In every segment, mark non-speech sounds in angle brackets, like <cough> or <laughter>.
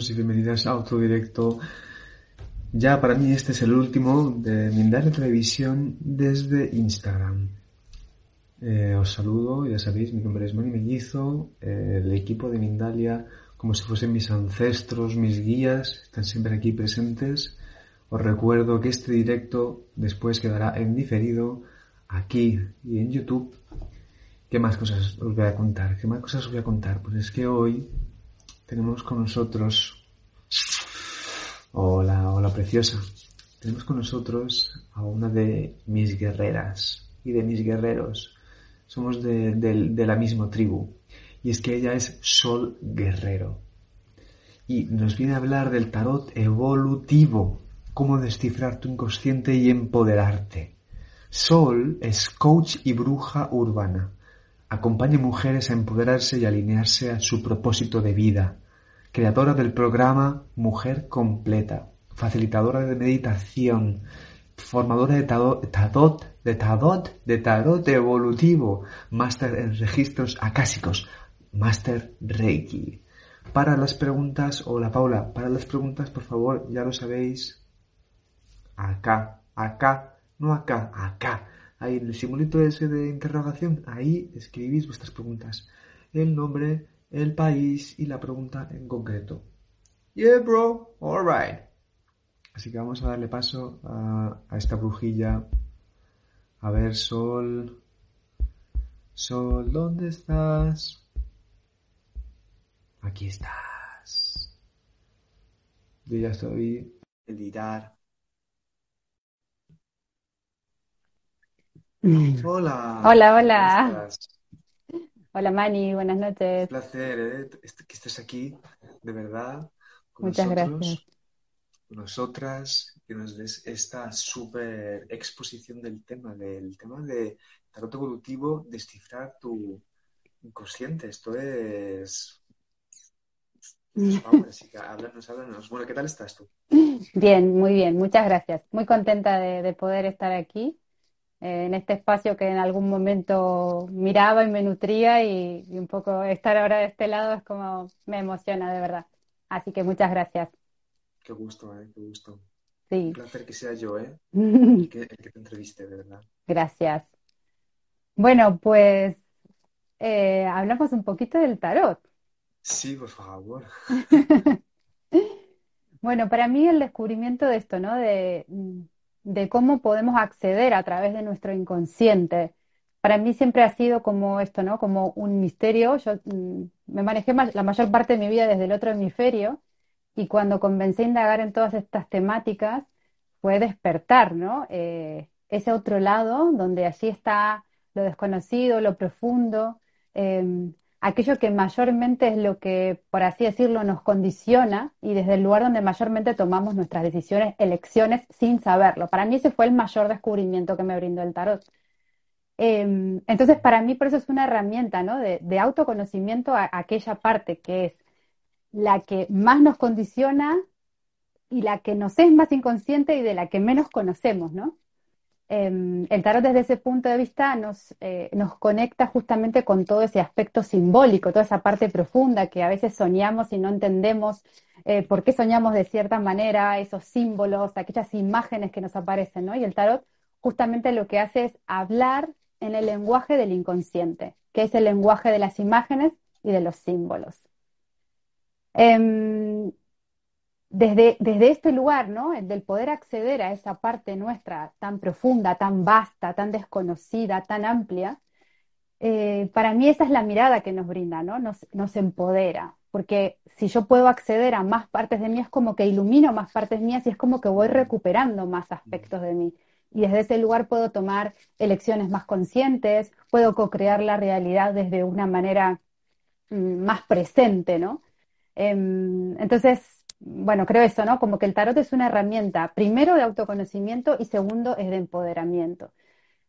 Bienvenidos y bienvenidas a otro directo. Ya para mí este es el último de Mindalia Televisión desde Instagram. Eh, os saludo, ya sabéis, mi nombre es Moni Mellizo, eh, el equipo de Mindalia, como si fuesen mis ancestros, mis guías, están siempre aquí presentes. Os recuerdo que este directo después quedará en diferido aquí y en YouTube. ¿Qué más cosas os voy a contar? ¿Qué más cosas os voy a contar? Pues es que hoy tenemos con nosotros. Hola, hola preciosa. Tenemos con nosotros a una de mis guerreras y de mis guerreros. Somos de, de- la misma tribu. Y es que ella es Sol Guerrero. Y nos viene a hablar del tarot evolutivo. Cómo descifrar tu inconsciente y empoderarte. Sol es coach y bruja urbana. Acompaña mujeres a empoderarse y alinearse a su propósito de vida. Creadora del programa Mujer Completa. Facilitadora de meditación. Formadora de tado- tarot, de tarot, de tarot evolutivo. Máster en registros acásicos. Máster Reiki. Para las preguntas, hola Paula, para las preguntas, por favor, ya lo sabéis, acá, acá, no acá, acá. Ahí en el simulito ese de interrogación, ahí escribís vuestras preguntas. El nombre, el país y la pregunta en concreto. Yeah, bro, alright. Así que vamos a darle paso a, a esta brujilla. A ver, Sol. Sol, ¿dónde estás? Aquí estás. Yo ya estoy editar. Hola. Hola, hola. Hola Mani, buenas Un noches. placer, ¿eh? Que estés aquí, de verdad, con Muchas nosotros, gracias. con nosotras, que nos des esta súper exposición del tema, del tema de tarot evolutivo, descifrar tu inconsciente. Esto es... <laughs> así que háblanos, háblanos. Bueno, ¿qué tal estás tú? Bien, muy bien, muchas gracias. Muy contenta de, de poder estar aquí, en este espacio que en algún momento miraba y me nutría y, y un poco estar ahora de este lado es como me emociona de verdad. Así que muchas gracias. Qué gusto, ¿eh? Qué gusto. Un placer que sea yo, ¿eh? El <laughs> que, el que te entreviste, de verdad. gracias. Bueno, pues eh, hablamos un poquito del tarot. Sí, por favor. <laughs> Bueno, para mí el descubrimiento de esto, ¿no? De, de cómo podemos acceder a través de nuestro inconsciente. Para mí siempre ha sido como esto, ¿no? Como un misterio. Yo mm, me manejé ma- la mayor parte de mi vida desde el otro hemisferio y cuando comencé a indagar en todas estas temáticas fue despertar, ¿no? Eh, ese otro lado donde allí está lo desconocido, lo profundo, em, aquello que mayormente es lo que, por así decirlo, nos condiciona y desde el lugar donde mayormente tomamos nuestras decisiones, elecciones sin saberlo. Para mí ese fue el mayor descubrimiento que me brindó el tarot. Em, entonces, para mí por eso es una herramienta, ¿no? De, autoconocimiento a, a aquella parte que es la que más nos condiciona y la que nos es más inconsciente y de la que menos conocemos, ¿no? Eh, el tarot desde ese punto de vista nos, eh, nos conecta justamente con todo ese aspecto simbólico, toda esa parte profunda que a veces soñamos y no entendemos eh, por qué soñamos de cierta manera, esos símbolos, aquellas imágenes que nos aparecen, ¿no? Y el tarot justamente lo que hace es hablar en el lenguaje del inconsciente, que es el lenguaje de las imágenes y de los símbolos. Em, desde, desde este lugar, ¿no? El del poder acceder a esa parte nuestra tan profunda, tan vasta, tan desconocida, tan amplia, eh, para mí esa es la mirada que nos brinda, ¿no? Nos, nos empodera. porque si yo puedo acceder a más partes de mí, es como que ilumino más partes mías y es como que voy recuperando más aspectos de mí. Y desde ese lugar puedo tomar elecciones más conscientes, puedo co-crear la realidad desde una manera mm, más presente, ¿no? Em, entonces, bueno, creo eso, ¿no? Como que el tarot es una herramienta, primero de autoconocimiento y segundo es de empoderamiento.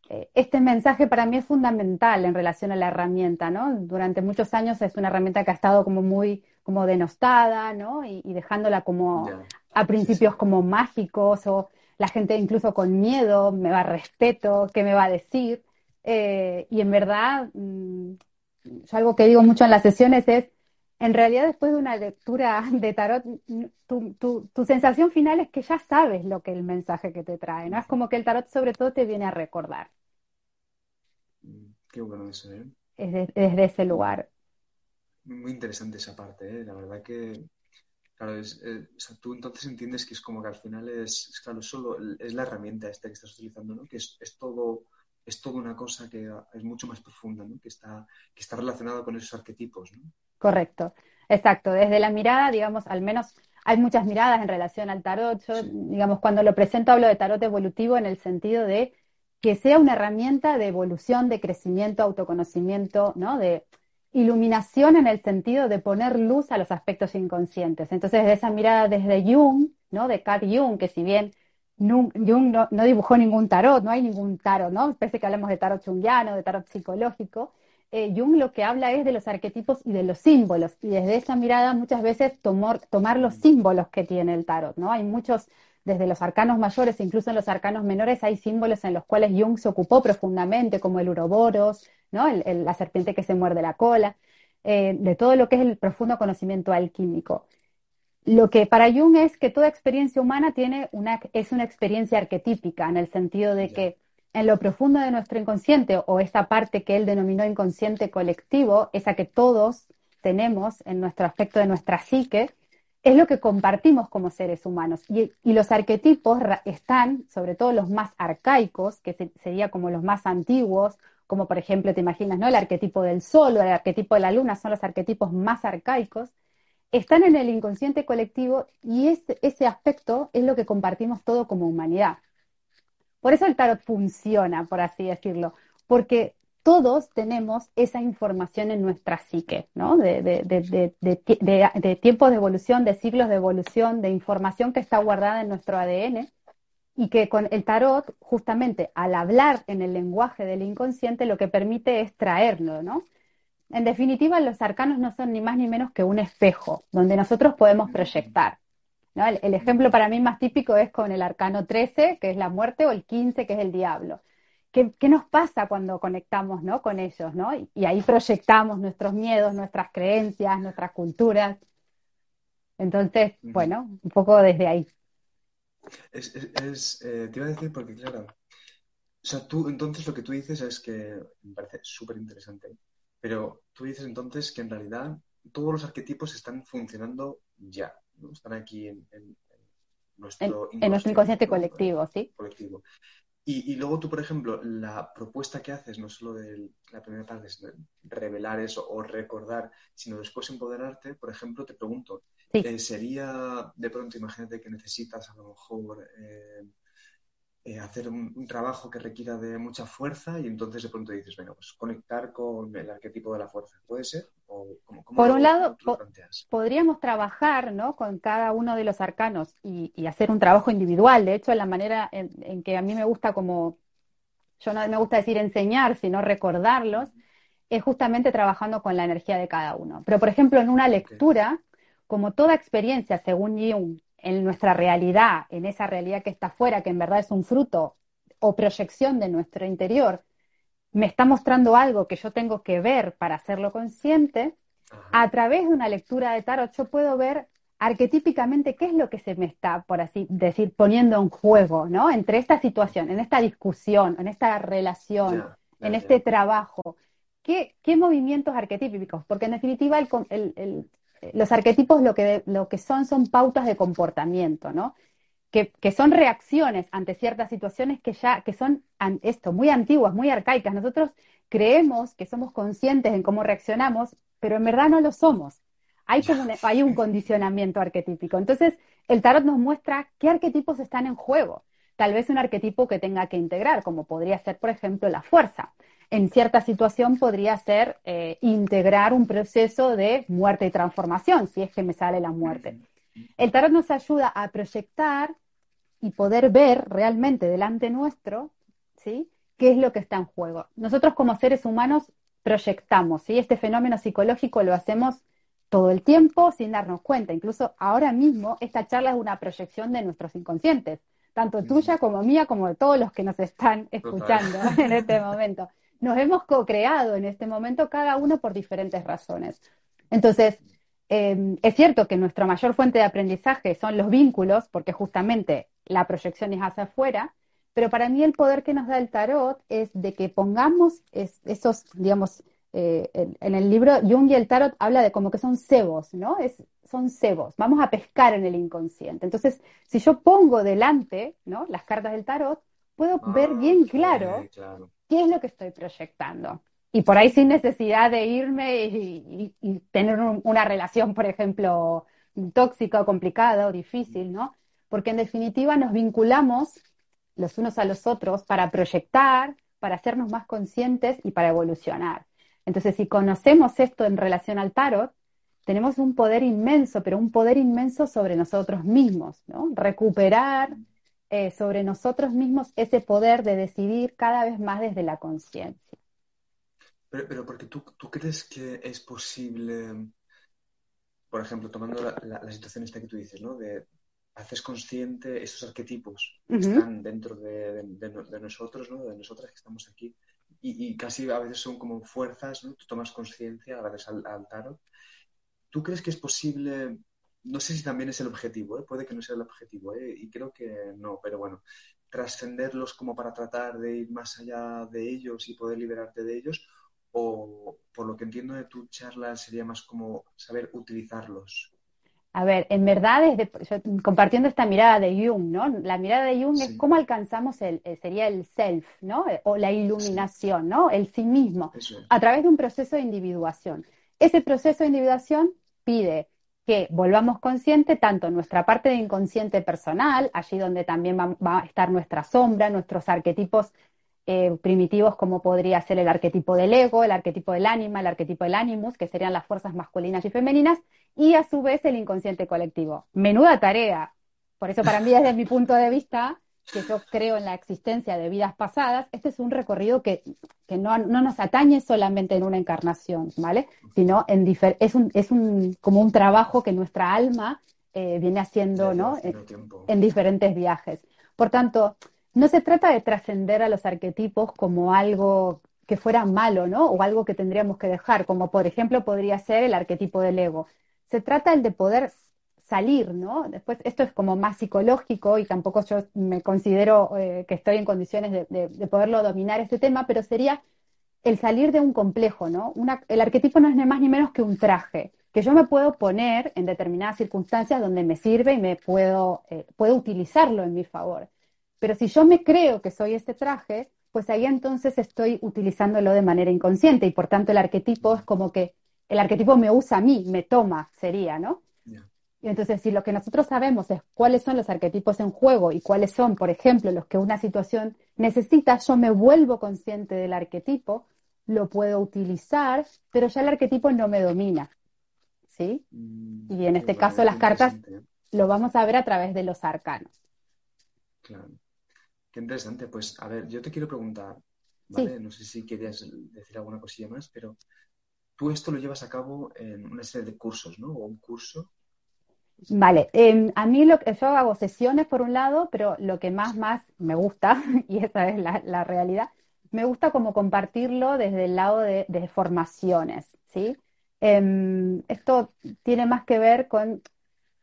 Eh, este mensaje para mí es fundamental en relación a la herramienta, ¿no? Durante muchos años es una herramienta que ha estado como muy como denostada, ¿no? Y, dejándola como a principios como mágicos o la gente incluso con miedo, me va a respeto, ¿qué me va a decir? Eh, y en verdad, mm, algo que digo mucho en las sesiones es, en realidad después de una lectura de tarot, tu, tu, sensación final es que ya sabes lo que el mensaje que te trae, ¿no? Es como que el tarot sobre todo te viene a recordar. Qué bueno eso, ¿eh? Es desde ese lugar. Muy interesante esa parte, ¿eh? La verdad que, claro, es, eh, o sea, tú entonces entiendes que es como que al final es, claro, solo es la herramienta esta que estás utilizando, ¿no? Que es, es todo es toda una cosa que es mucho más profunda, ¿no? que, está, que está relacionada con esos arquetipos. ¿no? Correcto, exacto. Desde la mirada, digamos, al menos hay muchas miradas en relación al tarot. Yo, digamos, cuando lo presento hablo de tarot evolutivo en el sentido de que sea una herramienta de evolución, de crecimiento, autoconocimiento, ¿no? De iluminación en el sentido de poner luz a los aspectos inconscientes. Entonces, de esa mirada desde Jung, ¿no? De Carl Jung, que si bien Jung no, dibujó ningún tarot, no hay ningún tarot, ¿no? Parece que hablamos de tarot jungiano, de tarot psicológico. Eh, Jung lo que habla es de los arquetipos y de los símbolos. Y desde esa mirada muchas veces tomar los símbolos que tiene el tarot, ¿no? Hay muchos, desde los arcanos mayores, incluso en los arcanos menores, hay símbolos en los cuales Jung se ocupó profundamente, como el uroboros, ¿no? la serpiente que se muerde la cola, eh, de todo lo que es el profundo conocimiento alquímico. Lo que para Jung es que toda experiencia humana tiene una, es una experiencia arquetípica, en el sentido de que en lo profundo de nuestro inconsciente, o esta parte que él denominó inconsciente colectivo, esa que todos tenemos en nuestro aspecto de nuestra psique, es lo que compartimos como seres humanos. Y, los arquetipos están, sobre todo los más arcaicos, que sería como los más antiguos, como por ejemplo, te imaginas, ¿no? El arquetipo del sol o el arquetipo de la luna son los arquetipos más arcaicos, están en el inconsciente colectivo y ese, aspecto es lo que compartimos todo como humanidad. Por eso el tarot funciona, por así decirlo, porque todos tenemos esa información en nuestra psique, ¿no? De, de, tiempos de evolución, de siglos de evolución, de información que está guardada en nuestro ADN y que con el tarot, justamente al hablar en el lenguaje del inconsciente, lo que permite es traerlo, ¿no? En definitiva, los arcanos no son ni más ni menos que un espejo donde nosotros podemos proyectar. El, ejemplo para mí más típico es con el arcano 13, que es la muerte, o el 15, que es el diablo. ¿Qué, nos pasa cuando conectamos ¿no? con ellos? ¿no? Y, ahí proyectamos nuestros miedos, nuestras creencias, nuestras culturas. Entonces, bueno, un poco desde ahí. Es, eh, te iba a decir porque, claro, o sea, tú, entonces lo que tú dices es que me parece súper interesante pero tú dices entonces que en realidad todos los arquetipos están funcionando ya, ¿no? Están aquí en, nuestro, inconsciente, colectivo, ¿sí? Colectivo. Y, luego tú, por ejemplo, la propuesta que haces, no solo de la primera parte es revelar eso o recordar, sino después empoderarte, por ejemplo, te pregunto, eh, ¿sería de pronto, imagínate que necesitas a lo mejor eh, eh, hacer un, trabajo que requiera de mucha fuerza y entonces de pronto dices, bueno, pues conectar con el arquetipo de la fuerza. ¿Puede ser? Por un lado, podríamos trabajar ¿no? con cada uno de los arcanos y, hacer un trabajo individual. De hecho, la manera en, que a mí me gusta como, yo no me gusta decir enseñar, sino recordarlos, es justamente trabajando con la energía de cada uno. Pero, por ejemplo, en una lectura, como toda experiencia, según Jung, en nuestra realidad, en esa realidad que está afuera, que en verdad es un fruto o proyección de nuestro interior, me está mostrando algo que yo tengo que ver para hacerlo consciente, a través de una lectura de tarot yo puedo ver arquetípicamente qué es lo que se me está, por así decir, poniendo en juego, ¿no? Entre esta situación, en esta discusión, en esta relación, en este trabajo. ¿Qué, ¿Qué, movimientos arquetípicos? Porque en definitiva el, el, los arquetipos lo que, lo que son son pautas de comportamiento, ¿no? Que, son reacciones ante ciertas situaciones que ya, que son esto, muy antiguas, muy arcaicas. Nosotros creemos que somos conscientes en cómo reaccionamos, pero en verdad no lo somos. hay, como un, hay un condicionamiento arquetípico. Entonces, el tarot nos muestra qué arquetipos están en juego. Tal vez un arquetipo que tenga que integrar, como podría ser, por ejemplo, la fuerza. En cierta situación podría ser eh, integrar un proceso de muerte y transformación, si es que me sale la muerte. El tarot nos ayuda a proyectar y poder ver realmente delante nuestro, ¿sí? ¿Qué es lo que está en juego? Nosotros como seres humanos proyectamos, ¿sí? Este fenómeno psicológico lo hacemos todo el tiempo sin darnos cuenta. Incluso ahora mismo esta charla es una proyección de nuestros inconscientes, tanto tuya como mía, como de todos los que nos están escuchando <laughs> en este momento. Nos hemos co-creado en este momento cada uno por diferentes razones. Entonces, eh, es cierto que nuestra mayor fuente de aprendizaje son los vínculos, porque justamente la proyección es hacia afuera, pero para mí el poder que nos da el tarot es de que pongamos esos, digamos, eh, en, el libro Jung y el tarot habla de como que son cebos, ¿no? Es, son cebos, vamos a pescar en el inconsciente. Entonces, si yo pongo delante, ¿no? Las cartas del tarot, puedo ver ah, bien claro, qué es lo que estoy proyectando. Y por ahí sin necesidad de irme y, tener una relación, por ejemplo, tóxica o complicada o difícil, ¿no? Porque en definitiva nos vinculamos los unos a los otros para proyectar, para hacernos más conscientes y para evolucionar. Entonces, si conocemos esto en relación al tarot, tenemos un poder inmenso, pero un poder inmenso sobre nosotros mismos, ¿no? Recuperar eh, sobre nosotros mismos ese poder de decidir cada vez más desde la conciencia. Pero, pero, porque tú, tú, crees que es posible, por ejemplo, tomando la, la, situación esta que tú dices, ¿no? De, haces consciente esos arquetipos que están dentro de, nosotros, ¿no? de nosotras que estamos aquí. Y, casi a veces son como fuerzas, ¿no? Tú tomas conciencia gracias al, al tarot. ¿Tú crees que es posible, no sé si también es el objetivo, ¿eh? puede que no sea el objetivo, ¿eh? y creo que no, pero bueno, trascenderlos como para tratar de ir más allá de ellos y poder liberarte de ellos, o por lo que entiendo de tu charla sería más como saber utilizarlos a ver, en verdad, compartiendo esta mirada de Jung, ¿no? La mirada de Jung es cómo alcanzamos el, eh, sería el self, ¿no? O la iluminación, ¿no? El sí mismo, a través de un proceso de individuación. Ese proceso de individuación pide que volvamos consciente tanto nuestra parte de inconsciente personal, allí donde también va, va a estar nuestra sombra, nuestros arquetipos eh, primitivos como podría ser el arquetipo del ego, el arquetipo del ánima, el arquetipo del animus, que serían las fuerzas masculinas y femeninas, y a su vez el inconsciente colectivo. Menuda tarea. Por eso para mí, <laughs> desde mi punto de vista, que yo creo en la existencia de vidas pasadas, este es un recorrido que, no, nos atañe solamente en una encarnación, ¿vale? Sino en es, un, es un, como un trabajo que nuestra alma eh, viene haciendo, ¿no? en diferentes viajes. Por tanto, no se trata de trascender a los arquetipos como algo que fuera malo, ¿no? O algo que tendríamos que dejar, como por ejemplo podría ser el arquetipo del ego. Se trata el de poder salir, ¿no? Después, esto es como más psicológico y tampoco yo me considero eh, que estoy en condiciones de, poderlo dominar este tema, pero sería el salir de un complejo, ¿no? el arquetipo no es ni más ni menos que un traje que yo me puedo poner en determinadas circunstancias donde me sirve y me puedo, eh, puedo utilizarlo en mi favor. Pero si yo me creo que soy este traje, pues ahí entonces estoy utilizándolo de manera inconsciente y por tanto el arquetipo es como que el arquetipo me usa a mí, me toma, sería, ¿no? Y entonces, si lo que nosotros sabemos es cuáles son los arquetipos en juego y cuáles son, por ejemplo, los que una situación necesita, yo me vuelvo consciente del arquetipo, lo puedo utilizar, pero ya el arquetipo no me domina. ¿Sí? Mm, y en este caso las cartas lo vamos a ver a través de los arcanos. Claro. Qué interesante. Pues, a ver, yo te quiero preguntar, ¿vale? No sé si querías decir alguna cosilla más, pero tú esto lo llevas a cabo en una serie de cursos, ¿no? O un curso. Vale, em, a mí lo que yo hago sesiones por un lado, pero lo que más, más me gusta, <laughs> y esa es la, realidad, me gusta como compartirlo desde el lado de, formaciones, ¿sí? Em, esto tiene más que ver con,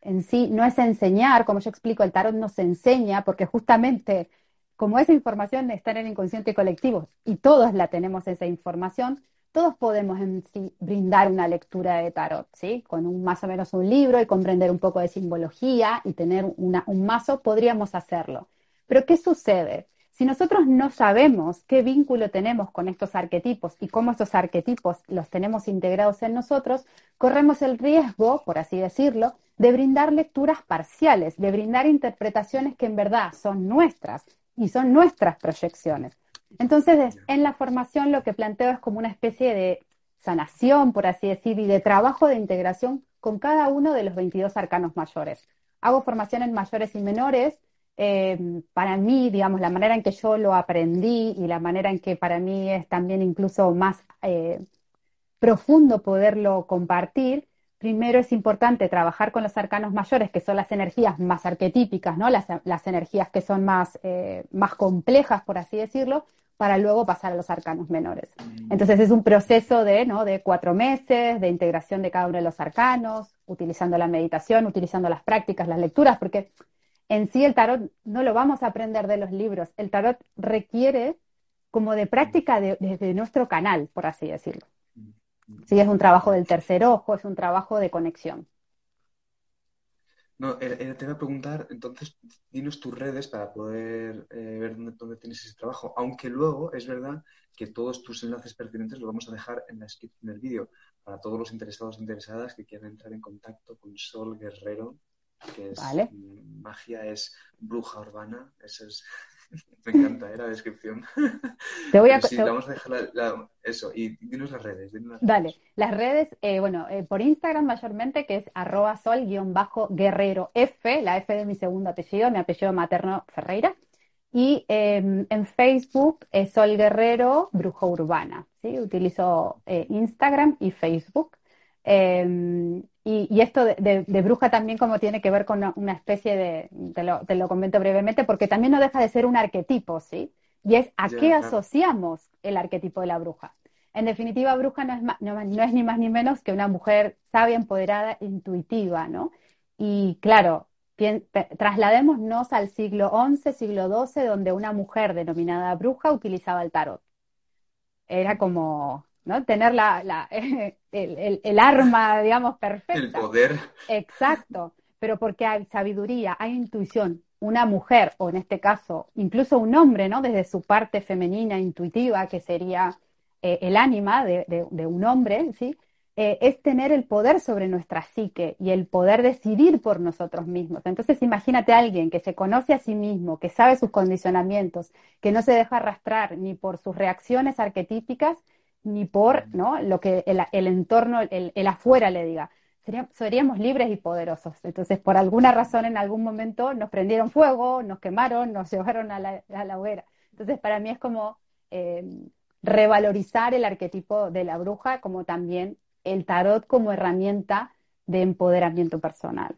en sí, no es enseñar, como yo explico, el tarot no se enseña, porque justamente como esa información está en el inconsciente colectivo y todos la tenemos esa información, todos podemos en sí brindar una lectura de tarot, ¿sí? Con un, más o menos un libro y comprender un poco de simbología y tener un mazo, podríamos hacerlo. Pero ¿qué sucede? Si nosotros no sabemos qué vínculo tenemos con estos arquetipos y cómo estos arquetipos los tenemos integrados en nosotros, corremos el riesgo, por así decirlo, de brindar lecturas parciales, de brindar interpretaciones que en verdad son nuestras y son nuestras proyecciones. Entonces, en la formación lo que planteo es como una especie de sanación, por así decir, y de trabajo de integración con cada uno de los 22 arcanos mayores. Hago formación en mayores y menores. Eh, para mí, digamos, la manera en que yo lo aprendí y la manera en que para mí es también incluso más eh, profundo poderlo compartir, primero es importante trabajar con los arcanos mayores, que son las energías más arquetípicas, ¿no? Las, energías que son más, eh, más complejas, por así decirlo, para luego pasar a los arcanos menores. Mm. Entonces es un proceso de, ¿no? de cuatro meses de integración de cada uno de los arcanos, utilizando la meditación, utilizando las prácticas, las lecturas, porque en sí el tarot no lo vamos a aprender de los libros, el tarot requiere como de práctica desde nuestro canal, por así decirlo. Sí, es un trabajo del tercer ojo, es un trabajo de conexión. No, te voy a preguntar, entonces, dinos tus redes para poder eh, ver dónde, tienes ese trabajo. Aunque luego es verdad que todos tus enlaces pertinentes los vamos a dejar en la descripción del vídeo para todos los interesados e interesadas que quieran entrar en contacto con Sol Guerrero, que es magia, es bruja urbana. Ese es <laughs> Me encanta ¿eh? la descripción. Te voy a, sí, vamos a dejar eso. Y dinos las redes. las Dale, las redes, eh, bueno, eh, por Instagram mayormente, que es arroba sol-guerrero F, la F de mi segundo apellido, mi apellido materno Ferreira. Y em, en Facebook es Sol Guerrero Brujo Urbana. ¿sí? Utilizo Instagram y Facebook. Em, y, esto de, bruja también como tiene que ver con una, especie de, te lo, te lo, comento brevemente, porque también no deja de ser un arquetipo, ¿sí? Y es a qué asociamos el arquetipo de la bruja. En definitiva, bruja no es, no, es ni más ni menos que una mujer sabia, empoderada, intuitiva, ¿no? Y claro, trasladémonos al siglo XI, siglo XII, donde una mujer denominada bruja utilizaba el tarot. Era como, ¿no? Tener la, <laughs> el, arma, digamos, perfecta. El poder. Exacto, pero porque hay sabiduría, hay intuición. Una mujer, o en este caso, incluso un hombre, ¿no? Desde su parte femenina, intuitiva, que sería eh, el ánima de, un hombre, ¿sí? Eh, es tener el poder sobre nuestra psique y el poder decidir por nosotros mismos. Entonces, imagínate a alguien que se conoce a sí mismo, que sabe sus condicionamientos, que no se deja arrastrar ni por sus reacciones arquetípicas, ni por ¿no? lo que el, entorno, el, afuera le diga. seríamos libres y poderosos. Entonces, por alguna razón, en algún momento nos prendieron fuego, nos quemaron, nos llevaron a la, hoguera. Entonces, para mí es como eh, revalorizar el arquetipo de la bruja, como también el tarot como herramienta de empoderamiento personal.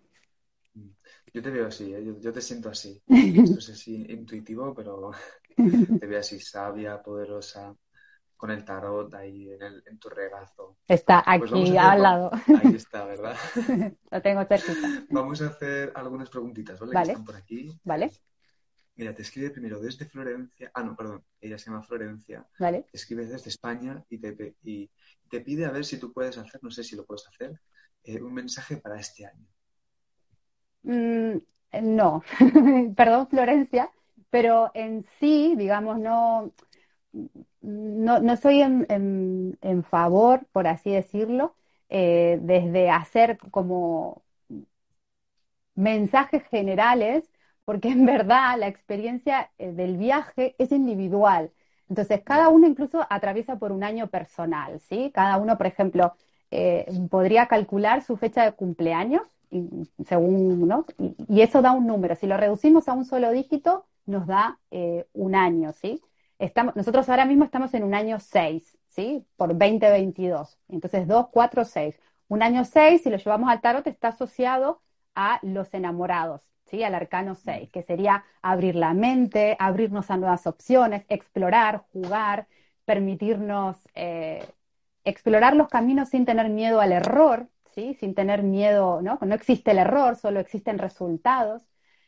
Yo te veo así, ¿eh? yo, te siento así. Esto es así intuitivo, pero <laughs> te veo así sabia, poderosa, con el tarot ahí en, el, en tu regazo. Está pues aquí al lado. Ahí está, ¿verdad? <laughs> Lo tengo cerquita. Vamos a hacer algunas preguntitas, ¿vale? Vale. Que están por aquí. Vale. Mira, te escribe primero desde Florencia. Ah, no, perdón, ella se llama Florencia. Vale. Te escribe desde España y te, y te pide a ver si tú puedes hacer, no sé si lo puedes hacer, eh, un mensaje para este año. Mm, no, <laughs> perdón, Florencia, pero en sí, digamos, no no, no soy en, en, favor, por así decirlo, eh, desde hacer como mensajes generales, porque en verdad la experiencia eh, del viaje es individual. Entonces, cada uno incluso atraviesa por un año personal, ¿sí? Cada uno, por ejemplo, eh, podría calcular su fecha de cumpleaños, según, ¿no? Y, eso da un número. Si lo reducimos a un solo dígito, nos da un año, ¿sí? Estamos, nosotros ahora mismo estamos en un año 6, ¿sí? Por 2022. Entonces, 2, 4, 6. Un año 6, si lo llevamos al tarot, está asociado a los enamorados, ¿sí? Al arcano 6, que sería abrir la mente, abrirnos a nuevas opciones, explorar, jugar, permitirnos eh, explorar los caminos sin tener miedo al error, ¿sí? Sin tener miedo, ¿no? No existe el error, solo existen resultados.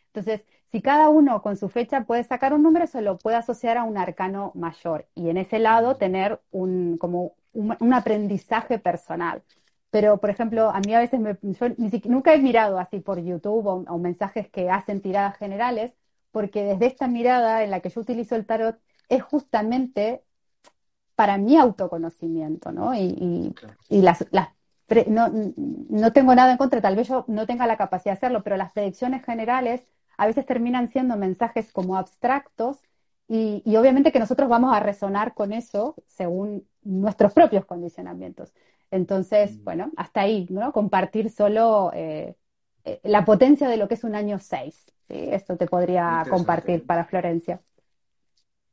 Entonces, si cada uno con su fecha puede sacar un número, se lo puede asociar a un arcano mayor y en ese lado tener un, como un, aprendizaje personal. Pero, por ejemplo, a mí a veces me, yo nunca he mirado así por YouTube o, mensajes que hacen tiradas generales, porque desde esta mirada en la que yo utilizo el tarot es justamente para mi autoconocimiento, ¿no? Y, las, no, no, tengo nada en contra, tal vez yo no tenga la capacidad de hacerlo, pero las predicciones generales a veces terminan siendo mensajes como abstractos y, y, obviamente que nosotros vamos a resonar con eso según nuestros propios condicionamientos. Entonces, mm. bueno, hasta ahí, ¿no? Compartir solo eh, eh, la potencia de lo que es un año 6. ¿sí? Esto te podría compartir para Florencia.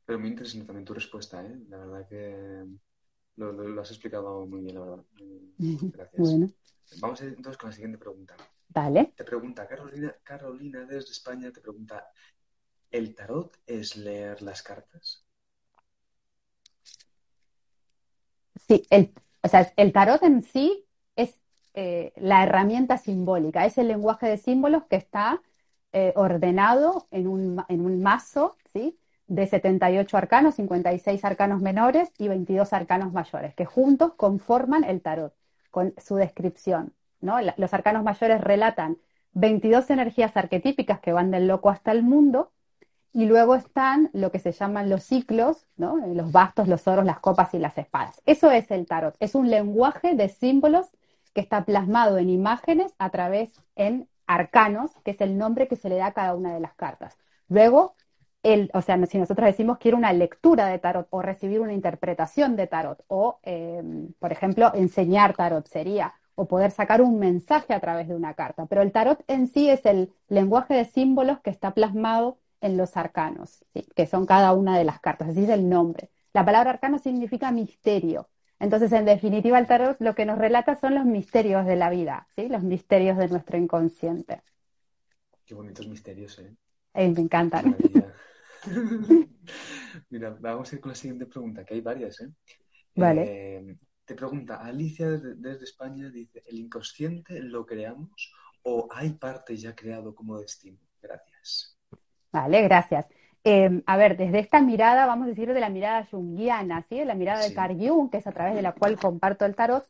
Pero muy interesante también tu respuesta, ¿eh? La verdad que lo, has explicado muy bien, la verdad. <laughs> Gracias. Vamos entonces con la siguiente pregunta. Vale. Te pregunta Carolina, Carolina desde España, te pregunta, ¿el tarot es leer las cartas? Sí, el, o sea, el tarot en sí es eh, la herramienta simbólica, es el lenguaje de símbolos que está eh, ordenado en un, en un mazo, ¿sí? de 78 arcanos, 56 arcanos menores y 22 arcanos mayores, que juntos conforman el tarot, con su descripción. ¿No? Los arcanos mayores relatan 22 energías arquetípicas que van del loco hasta el mundo, y luego están lo que se llaman los ciclos, ¿no? los bastos, los oros, las copas y las espadas. Eso es el tarot, es un lenguaje de símbolos que está plasmado en imágenes a través en arcanos, que es el nombre que se le da a cada una de las cartas. Luego el, o sea, si nosotros decimos quiero una lectura de tarot o recibir una interpretación de tarot o, em, por ejemplo, enseñar tarot sería o poder sacar un mensaje a través de una carta. Pero el tarot en sí es el lenguaje de símbolos que está plasmado en los arcanos, que son cada una de las cartas, así es el nombre. La palabra arcano significa misterio. Entonces, en definitiva, el tarot lo que nos relata son los misterios de la vida, ¿sí? los misterios de nuestro inconsciente. Qué bonitos misterios, ¿eh? me encantan. <laughs> Mira, vamos a ir con la siguiente pregunta, que hay varias, ¿eh? Vale. Eh, te pregunta Alicia desde, España, dice, ¿el inconsciente lo creamos o hay parte ya creado como destino? Gracias. Vale, gracias. Em, a ver, desde esta mirada, vamos a decir de la mirada junguiana, ¿sí? La mirada de Carl Jung, que es a través de la cual comparto el tarot,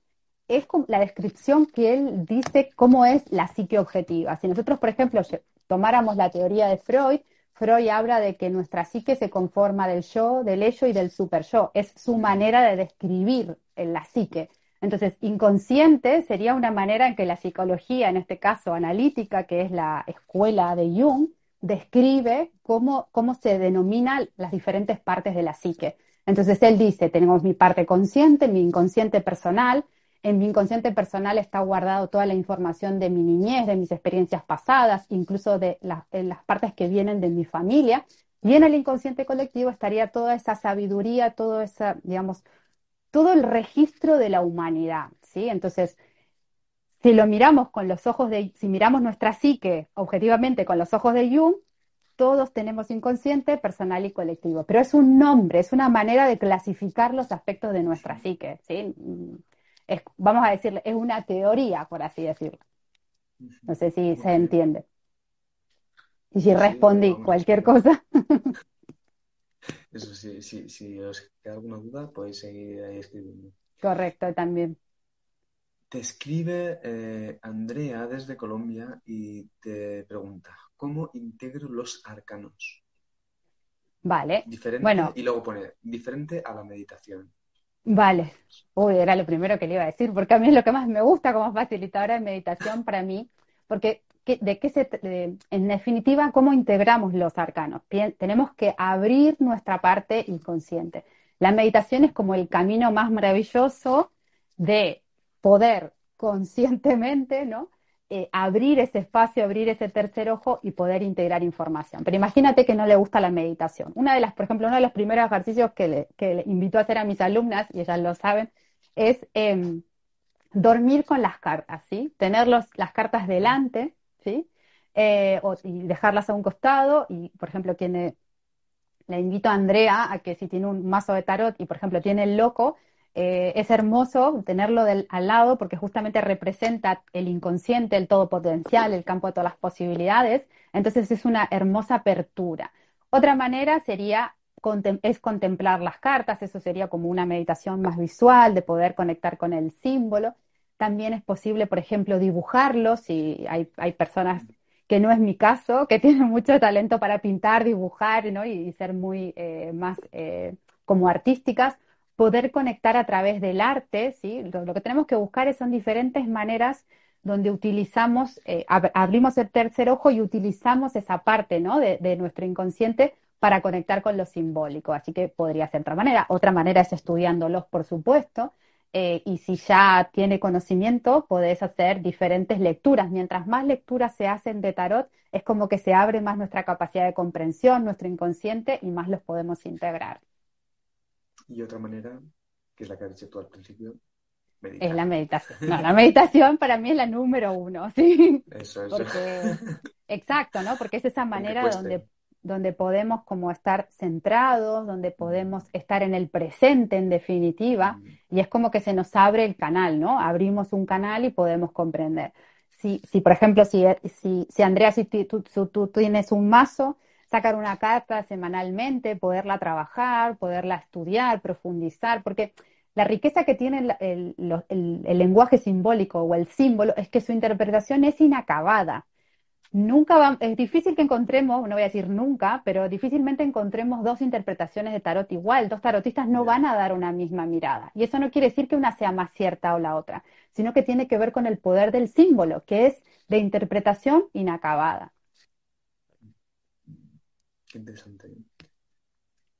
es la descripción que él dice cómo es la psique objetiva. Si nosotros, por ejemplo, tomáramos la teoría de Freud, Freud habla de que nuestra psique se conforma del yo, del ello y del super yo. Es su manera de describir la psique. Entonces, inconsciente sería una manera en que la psicología, en este caso analítica, que es la escuela de Jung, describe cómo, cómo se denominan las diferentes partes de la psique. Entonces, él dice, tenemos mi parte consciente, mi inconsciente personal, en mi inconsciente personal está guardado toda la información de mi niñez, de mis experiencias pasadas, incluso de las partes que vienen de mi familia. Y en el inconsciente colectivo estaría toda esa sabiduría, todo esa, digamos, todo el registro de la humanidad, ¿sí? Entonces, si lo miramos con los ojos de, si miramos nuestra psique objetivamente con los ojos de Jung, todos tenemos inconsciente, personal y colectivo, pero es un nombre, es una manera de clasificar los aspectos de nuestra psique, ¿sí? Vamos a decirle, es una teoría, por así decirlo. No sé si se entiende. Y si respondí cualquier cosa. <laughs> Eso sí, si os queda alguna duda, podéis seguir ahí escribiendo. Correcto, también. Te escribe eh, Andrea desde Colombia y te pregunta, ¿cómo integro los arcanos? Vale. Diferente, bueno. Y luego pone, diferente a la meditación. Vale. Uy, era lo primero que le iba a decir, porque a mí es lo que más me gusta como facilitadora de meditación para mí, porque ¿de qué se, en definitiva, cómo integramos los arcanos? tenemos que abrir nuestra parte inconsciente. La meditación es como el camino más maravilloso de poder conscientemente, ¿no? Eh, abrir ese espacio, abrir ese tercer ojo y poder integrar información. Pero imagínate que no le gusta la meditación. Una de las, por ejemplo, uno de los primeros ejercicios que le, que invito a hacer a mis alumnas, y ellas lo saben, es em, dormir con las cartas, ¿sí? Tener las cartas delante, ¿sí? Eh, y dejarlas a un costado y, por ejemplo, tiene, le invito a Andrea a que si tiene un mazo de tarot y, por ejemplo, tiene el loco, eh, es hermoso tenerlo al lado porque justamente representa el inconsciente, el todo potencial, el campo de todas las posibilidades. Entonces es una hermosa apertura. Otra manera sería es contemplar las cartas, eso sería como una meditación más visual, de poder conectar con el símbolo. También es posible, por ejemplo, dibujarlos, si hay, hay personas que no es mi caso, que tiene mucho talento para pintar, dibujar, y, ser muy eh, más eh, como artísticas, poder conectar a través del arte, ¿sí? Lo, que tenemos que buscar son diferentes maneras donde utilizamos, eh, abrimos el tercer ojo y utilizamos esa parte, ¿no? de, nuestro inconsciente para conectar con lo simbólico. Así que podría ser otra manera. Otra manera es estudiándolos, por supuesto, eh, y si ya tiene conocimiento, podés hacer diferentes lecturas. Mientras más lecturas se hacen de tarot, es como que se abre más nuestra capacidad de comprensión, nuestro inconsciente, y más los podemos integrar. Y otra manera, que es la que has dicho tú al principio, meditar. Es la meditación. No, la meditación para mí es la número uno, ¿sí? Eso, eso. Porque, <laughs> exacto, ¿no? Porque es esa manera donde donde podemos como estar centrados, donde podemos estar en el presente en definitiva, y es como que se nos abre el canal, ¿no? Abrimos un canal y podemos comprender. Si, si por ejemplo, si, si, si Andrea, si tú, tú, tienes un mazo, sacar una carta semanalmente, poderla trabajar, poderla estudiar, profundizar, porque la riqueza que tiene el, el lenguaje simbólico o el símbolo es que su interpretación es inacabada nunca va, es difícil que encontremos, no voy a decir nunca, pero difícilmente encontremos dos interpretaciones de tarot igual. Dos tarotistas no van a dar una misma mirada. Y eso no quiere decir que una sea más cierta o la otra, sino que tiene que ver con el poder del símbolo, que es de interpretación inacabada. Qué interesante.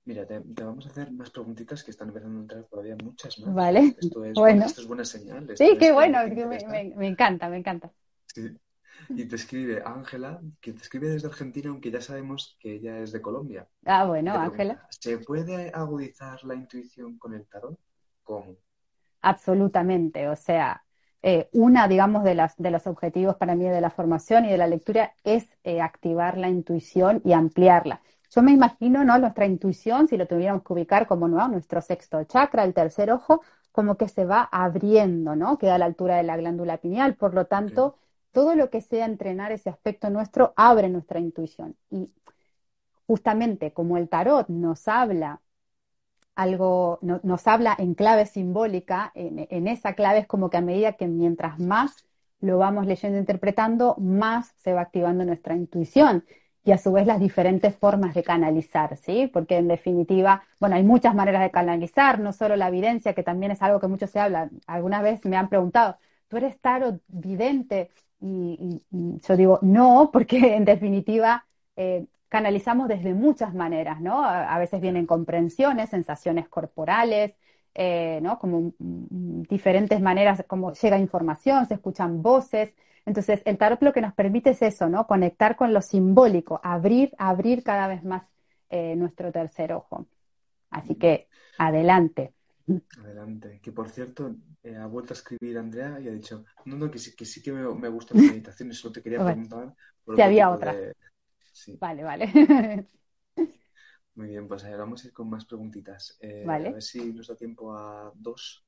Mira, te, vamos a hacer más preguntitas que están empezando a entrar todavía muchas más. Vale. Esto es, bueno. esto es buena señal. sí, qué bueno, me, me, encanta, me encanta. Sí. Y te escribe Ángela, que te escribe desde Argentina, aunque ya sabemos que ella es de Colombia. Ah, bueno, Ángela. ¿Se puede agudizar la intuición con el tarot? ¿Cómo? Absolutamente. O sea, eh, una, digamos, de, las, de los objetivos para mí de la formación y de la lectura es eh, activar la intuición y ampliarla. Yo me imagino, ¿no? Nuestra intuición, si lo tuviéramos que ubicar como ¿no? nuestro sexto chakra, el tercer ojo, como que se va abriendo, ¿no? Queda a la altura de la glándula pineal. Por lo tanto, todo lo que sea entrenar ese aspecto nuestro abre nuestra intuición. Y justamente como el tarot nos habla algo, nos habla en clave simbólica, en, esa clave es como que a medida que mientras más lo vamos leyendo e interpretando, más se va activando nuestra intuición y a su vez las diferentes formas de canalizar, ¿sí? Porque en definitiva, bueno, hay muchas maneras de canalizar, no solo la evidencia, que también es algo que mucho se habla. Alguna vez me han preguntado, ¿tú eres tarot vidente? Y, yo digo, no, porque en definitiva eh, canalizamos desde muchas maneras, ¿no? A, veces vienen comprensiones, sensaciones corporales, eh, ¿no? Como diferentes maneras, como llega información, se escuchan voces. Entonces, el tarot lo que nos permite es eso, ¿no? Conectar con lo simbólico, abrir, abrir cada vez más eh, nuestro tercer ojo. Así que, adelante. Adelante. Que por cierto, eh, ha vuelto a escribir Andrea y ha dicho, no, no, que sí que, sí que me, me gusta la <laughs> meditación y solo te quería preguntar. si había otra. Vale, vale. <laughs> Muy bien, pues ahora vamos a ir con más preguntitas. Eh, vale. A ver si nos da tiempo a dos.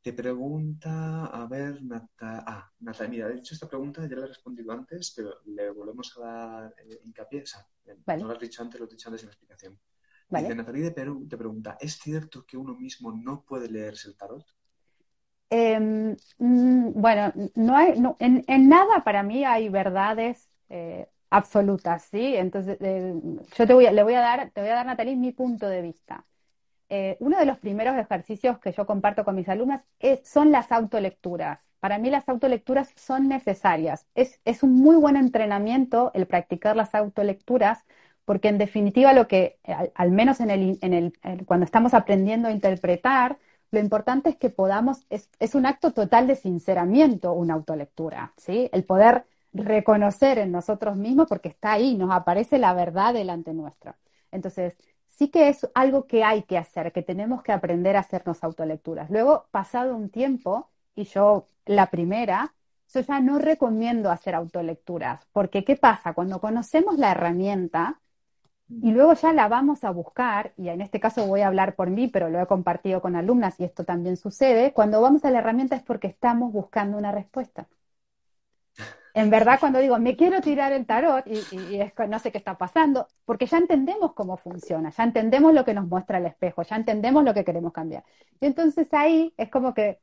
Te pregunta, a ver, Nata... Ah, Natalia, mira, de hecho esta pregunta ya la he respondido antes, pero le volvemos a dar eh, hincapié. O sea, no lo has dicho antes, lo he dicho antes en la explicación. Dice Natalia de Perú, te pregunta, ¿es cierto que uno mismo no puede leerse el tarot? Em, mm, bueno, no hay, en, nada para mí hay verdades eh, absolutas, ¿sí? Entonces, eh, yo te voy a, le voy a dar, te voy a dar, Natalie, mi punto de vista. Eh, uno de los primeros ejercicios que yo comparto con mis alumnas son las autolecturas. Para mí las autolecturas son necesarias. Es, es un muy buen entrenamiento el practicar las autolecturas porque en definitiva lo que, al, menos en el, en el, cuando estamos aprendiendo a interpretar, lo importante es que podamos, es, es un acto total de sinceramiento una autolectura, ¿sí? El poder reconocer en nosotros mismos porque está ahí, nos aparece la verdad delante nuestro. Entonces, sí que es algo que hay que hacer, que tenemos que aprender a hacernos autolecturas. Luego, pasado un tiempo, y yo la primera, yo ya no recomiendo hacer autolecturas, porque ¿qué pasa? Cuando conocemos la herramienta, y luego ya la vamos a buscar, y en este caso voy a hablar por mí, pero lo he compartido con alumnas y esto también sucede, cuando vamos a la herramienta es porque estamos buscando una respuesta. En verdad, cuando digo, me quiero tirar el tarot y, no sé qué está pasando, porque ya entendemos cómo funciona, ya entendemos lo que nos muestra el espejo, ya entendemos lo que queremos cambiar. Y entonces ahí es como que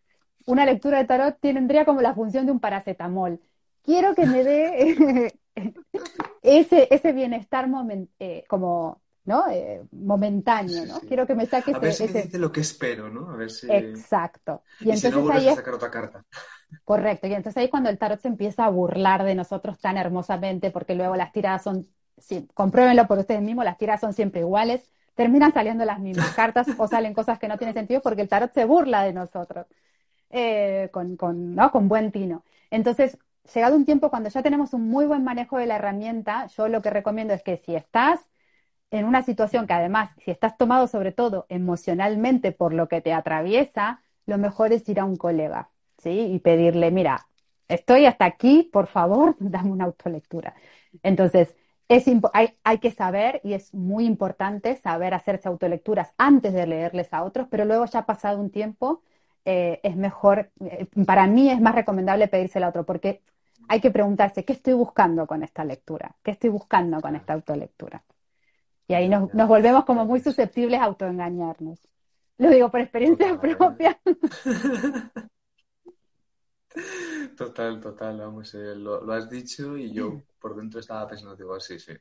una lectura de tarot tendría como la función de un paracetamol. Quiero que me dé <laughs> ese, ese bienestar eh, como, ¿no? Eh, momentáneo, ¿no? Sí. Quiero que me saques A ver si me ese... dice lo que espero, ¿no? A ver si... Exacto. Y Y si no entonces ahí a es sacar otra carta. correcto. Y entonces ahí cuando el tarot se empieza a burlar de nosotros tan hermosamente, porque luego las tiradas son, sí, compruébenlo por ustedes mismos, las tiradas son siempre iguales, terminan saliendo las mismas cartas o salen cosas que no tienen sentido porque el tarot se burla de nosotros. eh, con, con, ¿no? con buen tino. Entonces, llegado un tiempo cuando ya tenemos un muy buen manejo de la herramienta, yo lo que recomiendo es que si estás en una situación que además, si estás tomado sobre todo emocionalmente por lo que te atraviesa, lo mejor es ir a un colega, ¿sí? Y pedirle, mira, estoy hasta aquí, por favor, <laughs> dame una autolectura. Entonces, es hay, hay que saber y es muy importante saber hacerse autolecturas antes de leerles a otros, pero luego ya pasado un tiempo, eh, es mejor, eh, para mí es más recomendable pedírsela a otro, porque hay que preguntarse, ¿qué estoy buscando con esta lectura? ¿Qué estoy buscando con esta autolectura? Y ahí nos, nos volvemos como muy susceptibles a autoengañarnos. Lo digo por experiencia Total. propia. <laughs> Total, total, vamos, eh, lo, lo has dicho y yo por dentro estaba pensando, digo, sí, sí,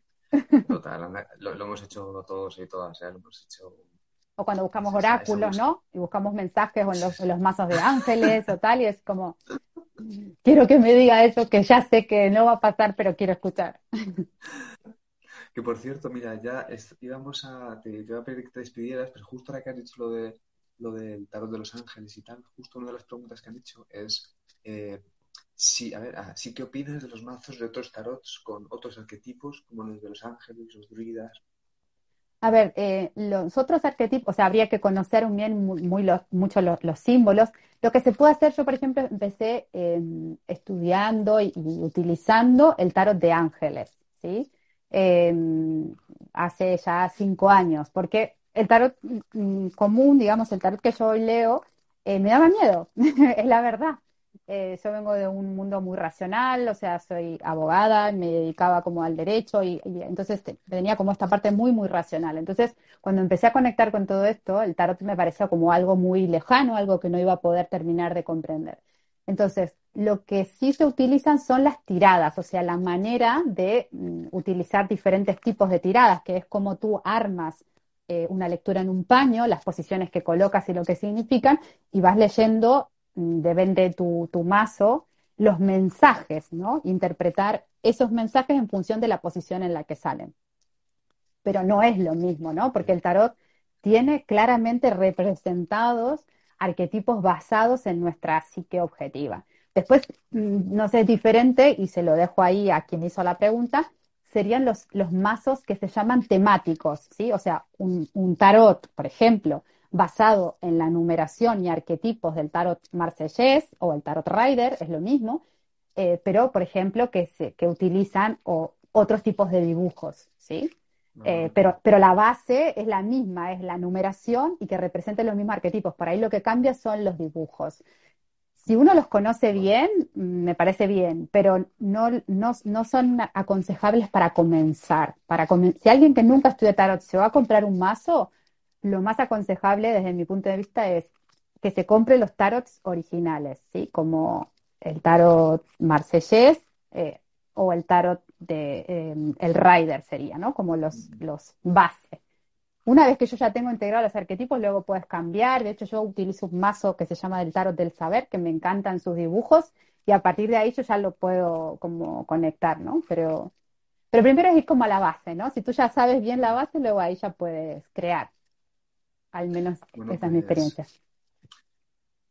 total, lo, lo hemos hecho todos y todas, eh, lo hemos hecho. O cuando buscamos oráculos. ¿no? Y buscamos mensajes o en los, en los mazos de <laughs> ángeles o tal, y es como, quiero que me diga eso, que ya sé que no va a pasar, pero quiero escuchar. Que por cierto, mira, ya íbamos a, te, iba a pedir que te despidieras, pero justo ahora que has dicho lo de lo del tarot de los ángeles y tal, justo una de las preguntas que han hecho es eh, si, a ver, ah, sí, ¿qué opinas de los mazos de otros tarots con otros arquetipos, como los de los ángeles, los druidas? A ver, eh, los otros arquetipos, o sea, habría que conocer bien muy, muy los, mucho los, los símbolos. Lo que se puede hacer, yo por ejemplo empecé eh, estudiando y utilizando el tarot de ángeles, ¿sí? Hace ya cinco años, porque el tarot mm, común, digamos, el tarot que yo hoy leo, eh, me daba miedo, <laughs> es la verdad. Eh, yo vengo de un mundo muy racional, o sea, soy abogada, me dedicaba como al derecho y, entonces te- tenía como esta parte muy, muy racional. Entonces, cuando empecé a conectar con todo esto, el tarot me parecía como algo muy lejano, algo que no iba a poder terminar de comprender. Entonces, lo que sí se utilizan son las tiradas, o sea, la manera de mm, utilizar diferentes tipos de tiradas, que es como tú armas eh, una lectura en un paño, las posiciones que colocas y lo que significan, y vas leyendo, mm, depende de tu, tu mazo, los mensajes, ¿no? Interpretar esos mensajes en función de la posición en la que salen. Pero no es lo mismo, ¿no? Porque el tarot tiene claramente representados arquetipos basados en nuestra psique objetiva. Después, mm, no sé, es diferente, y se lo dejo ahí a quien hizo la pregunta, serían los, los mazos que se llaman temáticos, ¿sí? O sea, un, un tarot, por ejemplo, basado en la numeración y arquetipos del tarot marsellés o el tarot rider, es lo mismo, eh, pero, por ejemplo, que, se, que utilizan o, otros tipos de dibujos, ¿sí? Eh, pero, pero la base es la misma, es la numeración y que represente los mismos arquetipos. Por ahí lo que cambia son los dibujos. Si uno los conoce bien, me parece bien, pero no, no, no son aconsejables para comenzar. Para si alguien que nunca estudia tarot se va a comprar un mazo, lo más aconsejable desde mi punto de vista es que se compre los tarots originales, ¿sí? Como el tarot marsellés eh, o el tarot de eh, el rider sería, ¿no? Como los, los base. Una vez que yo ya tengo integrados los arquetipos, luego puedes cambiar. De hecho, yo utilizo un mazo que se llama del tarot del saber, que me encantan sus dibujos, y a partir de ahí yo ya lo puedo como conectar, ¿no? Pero, pero primero es ir como a la base, ¿no? Si tú ya sabes bien la base, luego ahí ya puedes crear. Al menos Bueno, esa es mi pues, experiencia.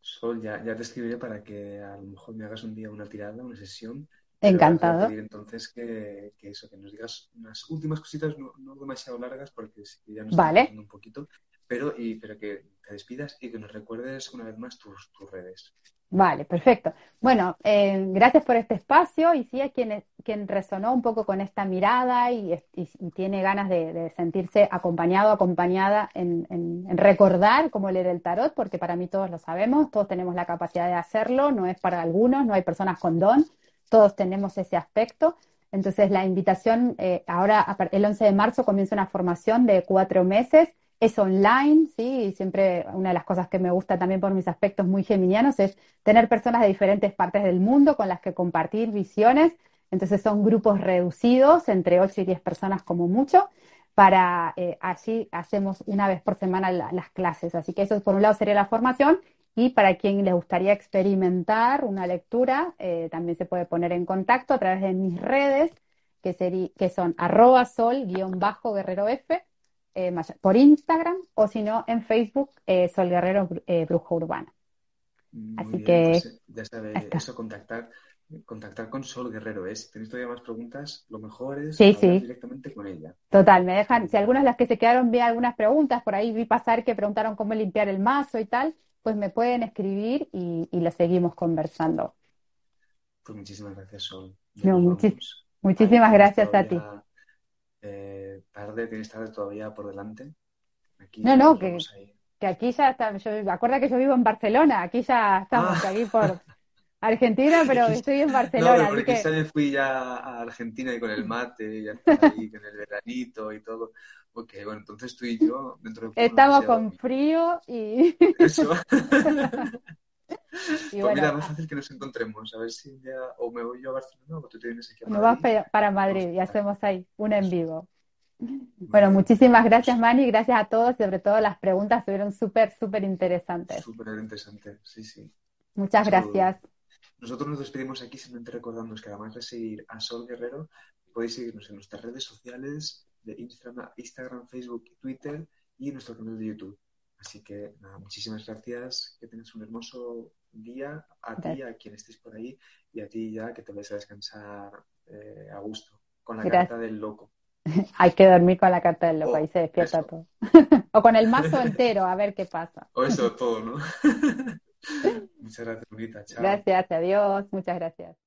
Sol, ya, ya te escribiré para que a lo mejor me hagas un día una tirada, una sesión. Voy a Encantado. pedir entonces que, que eso, que nos digas unas últimas cositas, no, no demasiado largas, porque ya nos estamos Vale. pasando un poquito, pero, y, pero que te despidas y que nos recuerdes una vez más tus, tus redes. Vale, perfecto. Bueno, eh, gracias por este espacio y sí, a quien, quien resonó un poco con esta mirada y, y- y tiene ganas de, de sentirse acompañado, acompañada en, en- en recordar cómo leer el tarot, porque para mí todos lo sabemos, todos tenemos la capacidad de hacerlo, no es para algunos, no hay personas con don, todos tenemos ese aspecto. Entonces, la invitación, eh, ahora el 11 de marzo comienza una formación de cuatro meses, es online, ¿sí? Y siempre una de las cosas que me gusta también por mis aspectos muy geminianos es tener personas de diferentes partes del mundo con las que compartir visiones Entonces son grupos reducidos, entre 8 y 10 personas como mucho, para eh, allí hacemos una vez por semana las clases. Así que eso por un lado sería la formación y para quien le gustaría experimentar una lectura, eh, también se puede poner en contacto a través de mis redes, que, que son arroba sol-guerrero F, eh, por Instagram o si no en Facebook, Sol Guerrero Brujo Urbana. Así que... Pues, ya sabe, eso, contactar contactar con Sol Guerrero es. Si tenéis todavía más preguntas, lo mejor es sí, directamente con ella. Total, me dejan, si algunas de las que se quedaron vi algunas preguntas, por ahí vi pasar que preguntaron cómo limpiar el mazo y tal, pues me pueden escribir y, y lo seguimos conversando. Pues muchísimas gracias, Sol. muchísimas gracias a ti. Eh, tarde, tienes tarde todavía por delante. no, no, que, que, aquí ya está, yo, acuerda que yo vivo en Barcelona, aquí ya estamos, ah. aquí por... Argentina, pero <laughs> estoy en Barcelona. No, porque que... fui ya a Argentina y con el mate, <laughs> ahí con el veranito y todo. Ok, bueno, entonces tú y yo dentro de Estamos con frío y... <laughs> Eso. <laughs> y pues mira, más fácil que nos encontremos, a ver si ya o me voy yo a Barcelona o tú te vienes aquí a Madrid. Nos vas para Madrid y hacemos ahí un en vivo. Bueno, muchísimas gracias, Mani, gracias a todos y sobre todo las preguntas estuvieron súper, súper interesantes. Súper interesantes, sí, sí. Muchas gracias. Nosotros nos despedimos aquí simplemente recordándonos que además de seguir a Sol Guerrero, podéis seguirnos en nuestras redes sociales de Instagram, Instagram Facebook y Twitter y nuestro canal de YouTube. Así que nada, muchísimas gracias, que tengas un hermoso día a ti, a quien estés por ahí y a ti ya que te vayas a descansar eh, a gusto con la carta del loco. <laughs> Hay que dormir con la carta del loco, ahí se despierta todo. <laughs> o con el mazo entero, a ver qué pasa. O eso <laughs> todo, ¿no? Muchas gracias, Bonita. Chao. Gracias, adiós. Muchas gracias.